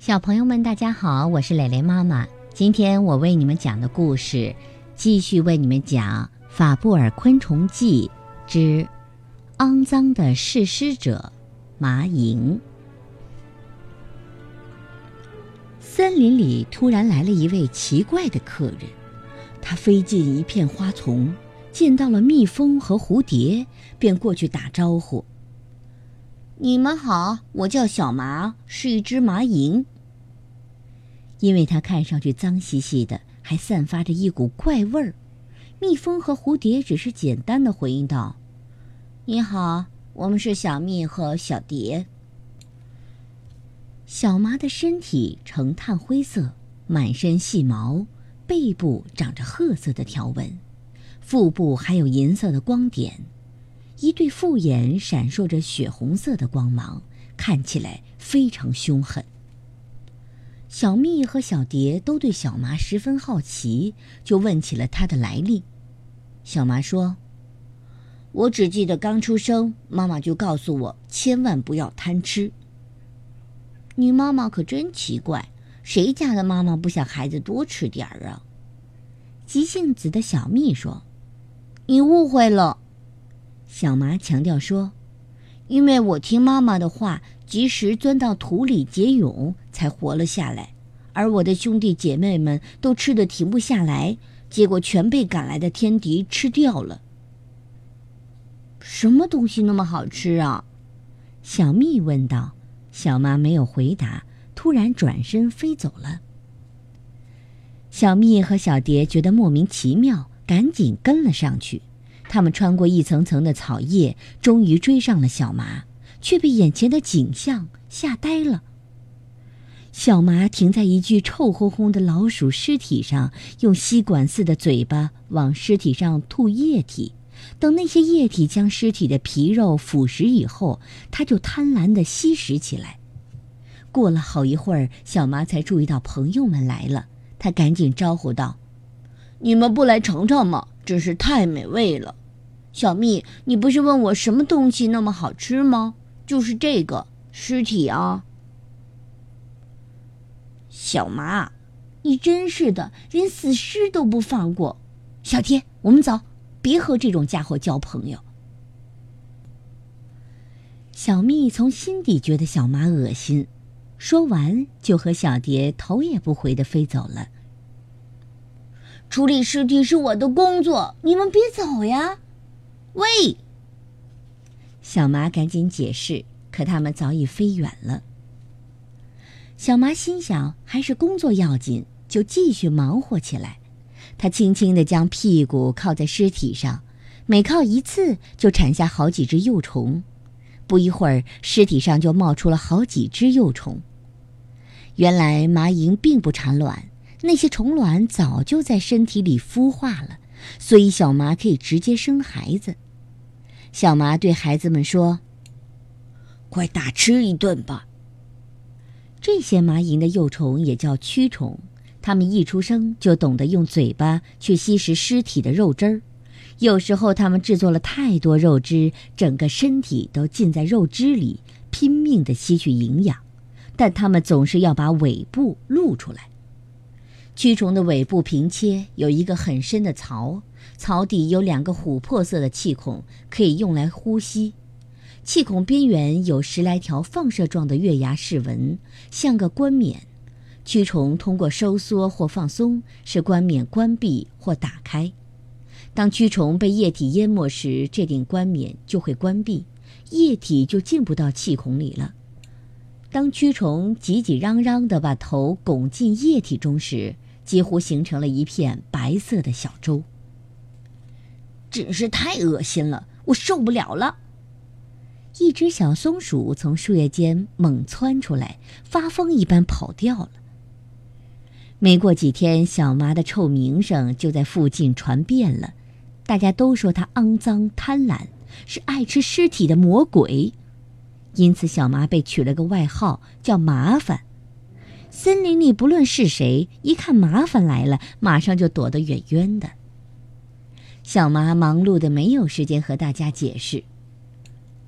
小朋友们，大家好，我是蕾蕾妈妈。今天我为你们讲的故事，继续为你们讲《法布尔昆虫记之肮脏的嗜尸者——麻蝇》。森林里突然来了一位奇怪的客人，他飞进一片花丛，见到了蜜蜂和蝴蝶，便过去打招呼。你们好，我叫小麻，是一只麻蝇。因为它看上去脏兮兮的，还散发着一股怪味儿。蜜蜂和蝴蝶只是简单的回应道：“你好，我们是小蜜和小蝶。”小麻的身体呈炭灰色，满身细毛，背部长着褐色的条纹，腹部还有银色的光点。一对复眼闪烁着血红色的光芒，看起来非常凶狠。小蜜和小蝶都对小麻十分好奇，就问起了它的来历。小麻说：“我只记得刚出生，妈妈就告诉我千万不要贪吃。”你妈妈可真奇怪，谁家的妈妈不想孩子多吃点儿啊？急性子的小蜜说：“你误会了。”小麻强调说：“因为我听妈妈的话，及时钻到土里结蛹，才活了下来。而我的兄弟姐妹们都吃的停不下来，结果全被赶来的天敌吃掉了。什么东西那么好吃啊？”小蜜问道。小麻没有回答，突然转身飞走了。小蜜和小蝶觉得莫名其妙，赶紧跟了上去。他们穿过一层层的草叶，终于追上了小麻，却被眼前的景象吓呆了。小麻停在一具臭烘烘的老鼠尸体上，用吸管似的嘴巴往尸体上吐液体。等那些液体将尸体的皮肉腐蚀以后，他就贪婪地吸食起来。过了好一会儿，小麻才注意到朋友们来了，他赶紧招呼道：“你们不来尝尝吗？真是太美味了。”小蜜，你不是问我什么东西那么好吃吗？就是这个尸体啊！小麻，你真是的，连死尸都不放过。小天，我们走，别和这种家伙交朋友。小蜜从心底觉得小麻恶心，说完就和小蝶头也不回的飞走了。处理尸体是我的工作，你们别走呀！喂！小麻赶紧解释，可他们早已飞远了。小麻心想，还是工作要紧，就继续忙活起来。他轻轻地将屁股靠在尸体上，每靠一次就产下好几只幼虫。不一会儿，尸体上就冒出了好几只幼虫。原来麻蝇并不产卵，那些虫卵早就在身体里孵化了。所以，小麻可以直接生孩子。小麻对孩子们说：“快大吃一顿吧。”这些麻蝇的幼虫也叫蛆虫，它们一出生就懂得用嘴巴去吸食尸体的肉汁儿。有时候，它们制作了太多肉汁，整个身体都浸在肉汁里，拼命地吸取营养。但它们总是要把尾部露出来。蛆虫的尾部平切，有一个很深的槽，槽底有两个琥珀色的气孔，可以用来呼吸。气孔边缘有十来条放射状的月牙饰纹，像个冠冕。蛆虫通过收缩或放松，使冠冕关闭或打开。当蛆虫被液体淹没时，这顶冠冕就会关闭，液体就进不到气孔里了。当蛆虫挤挤嚷嚷地把头拱进液体中时，几乎形成了一片白色的小舟。真是太恶心了，我受不了了！一只小松鼠从树叶间猛窜出来，发疯一般跑掉了。没过几天，小麻的臭名声就在附近传遍了，大家都说它肮脏贪婪，是爱吃尸体的魔鬼，因此小麻被取了个外号，叫麻烦。森林里不论是谁，一看麻烦来了，马上就躲得远远的。小麻忙碌的没有时间和大家解释。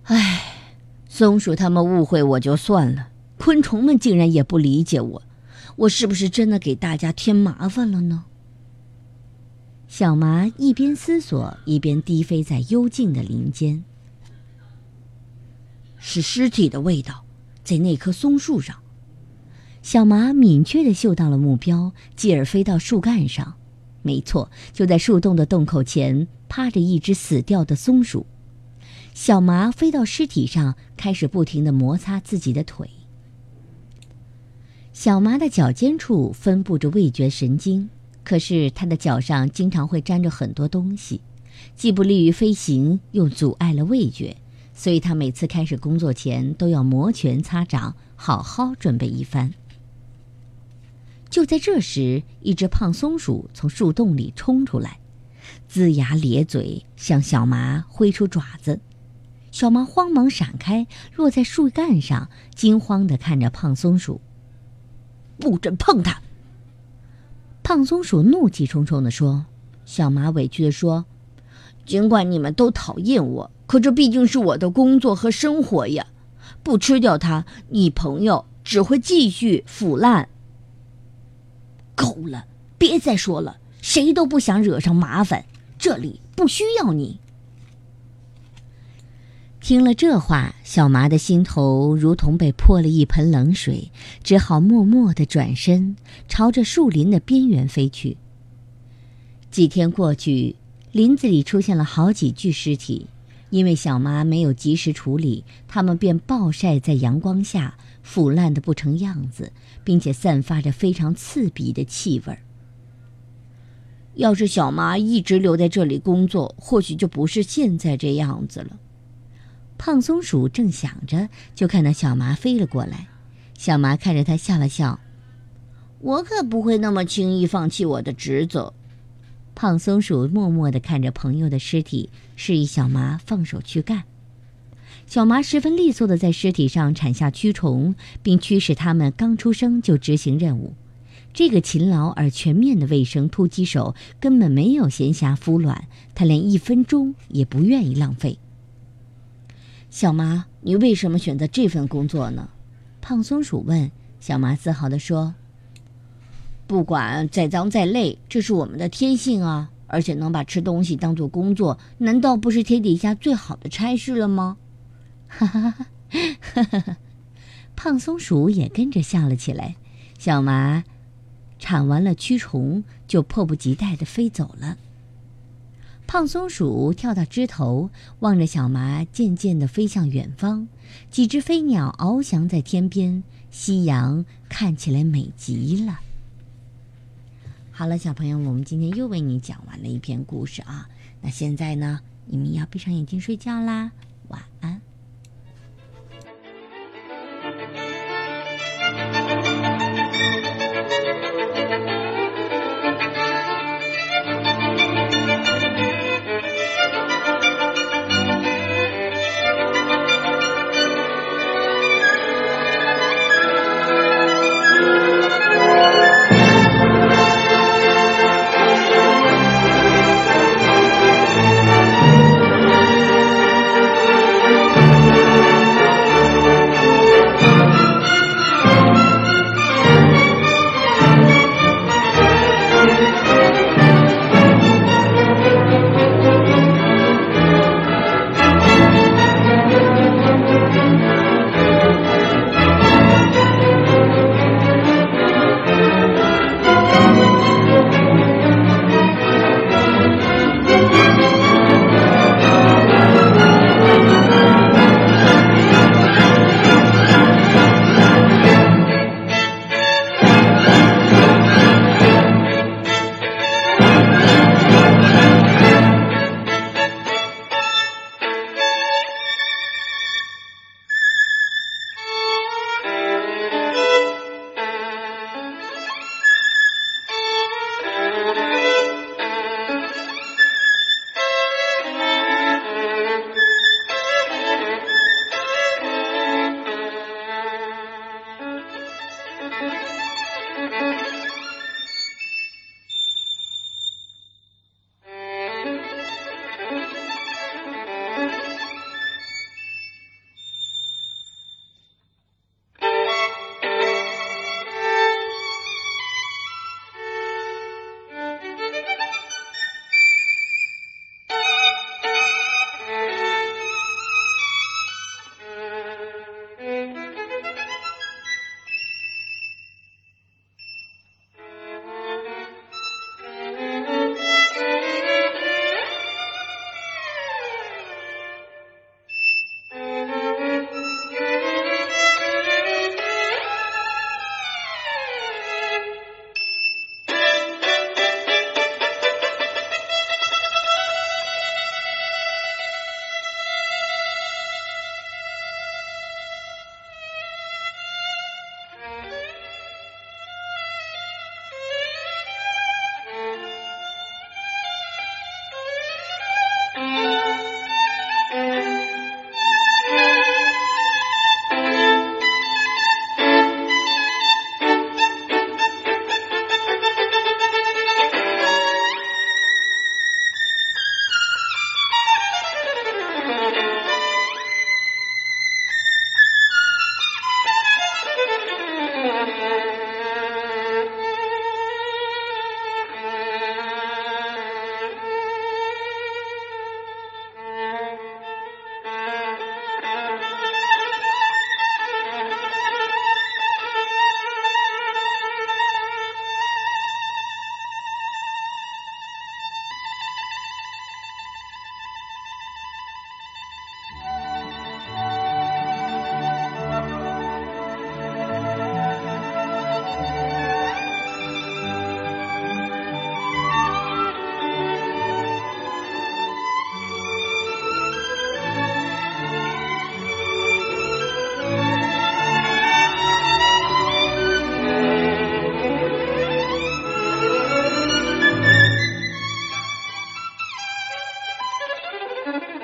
唉，松鼠他们误会我就算了，昆虫们竟然也不理解我，我是不是真的给大家添麻烦了呢？小麻一边思索，一边低飞在幽静的林间。是尸体的味道，在那棵松树上。小麻敏确地嗅到了目标，继而飞到树干上。没错，就在树洞的洞口前，趴着一只死掉的松鼠。小麻飞到尸体上，开始不停地摩擦自己的腿。小麻的脚尖处分布着味觉神经，可是它的脚上经常会沾着很多东西，既不利于飞行，又阻碍了味觉，所以它每次开始工作前都要摩拳擦掌，好好准备一番。就在这时，一只胖松鼠从树洞里冲出来，龇牙咧嘴，向小麻挥出爪子。小麻慌忙闪开，落在树干上，惊慌地看着胖松鼠。不准碰它！胖松鼠怒气冲冲地说。小麻委屈地说：“尽管你们都讨厌我，可这毕竟是我的工作和生活呀！不吃掉它，你朋友只会继续腐烂。”够了，别再说了，谁都不想惹上麻烦，这里不需要你。听了这话，小麻的心头如同被泼了一盆冷水，只好默默地转身，朝着树林的边缘飞去。几天过去，林子里出现了好几具尸体，因为小麻没有及时处理，它们便暴晒在阳光下，腐烂的不成样子，并且散发着非常刺鼻的气味。要是小麻一直留在这里工作，或许就不是现在这样子了。胖松鼠正想着，就看到小麻飞了过来。小麻看着他笑了笑：“我可不会那么轻易放弃我的职责。”胖松鼠默默地看着朋友的尸体，示意小麻放手去干。小麻十分利索地在尸体上产下蛆虫，并驱使它们刚出生就执行任务。这个勤劳而全面的卫生突击手根本没有闲暇孵卵，他连一分钟也不愿意浪费。小麻，你为什么选择这份工作呢？胖松鼠问。小麻自豪地说：“不管再脏再累，这是我们的天性啊！而且能把吃东西当做工作，难道不是天底下最好的差事了吗？”哈哈哈哈哈哈！胖松鼠也跟着笑了起来。小麻铲完了蛆虫，就迫不及待地飞走了。胖松鼠跳到枝头，望着小麻渐渐地飞向远方。几只飞鸟翱翔在天边，夕阳看起来美极了。好了，小朋友，我们今天又为你讲完了一篇故事啊。那现在呢，你们要闭上眼睛睡觉啦，晚安。Thank you.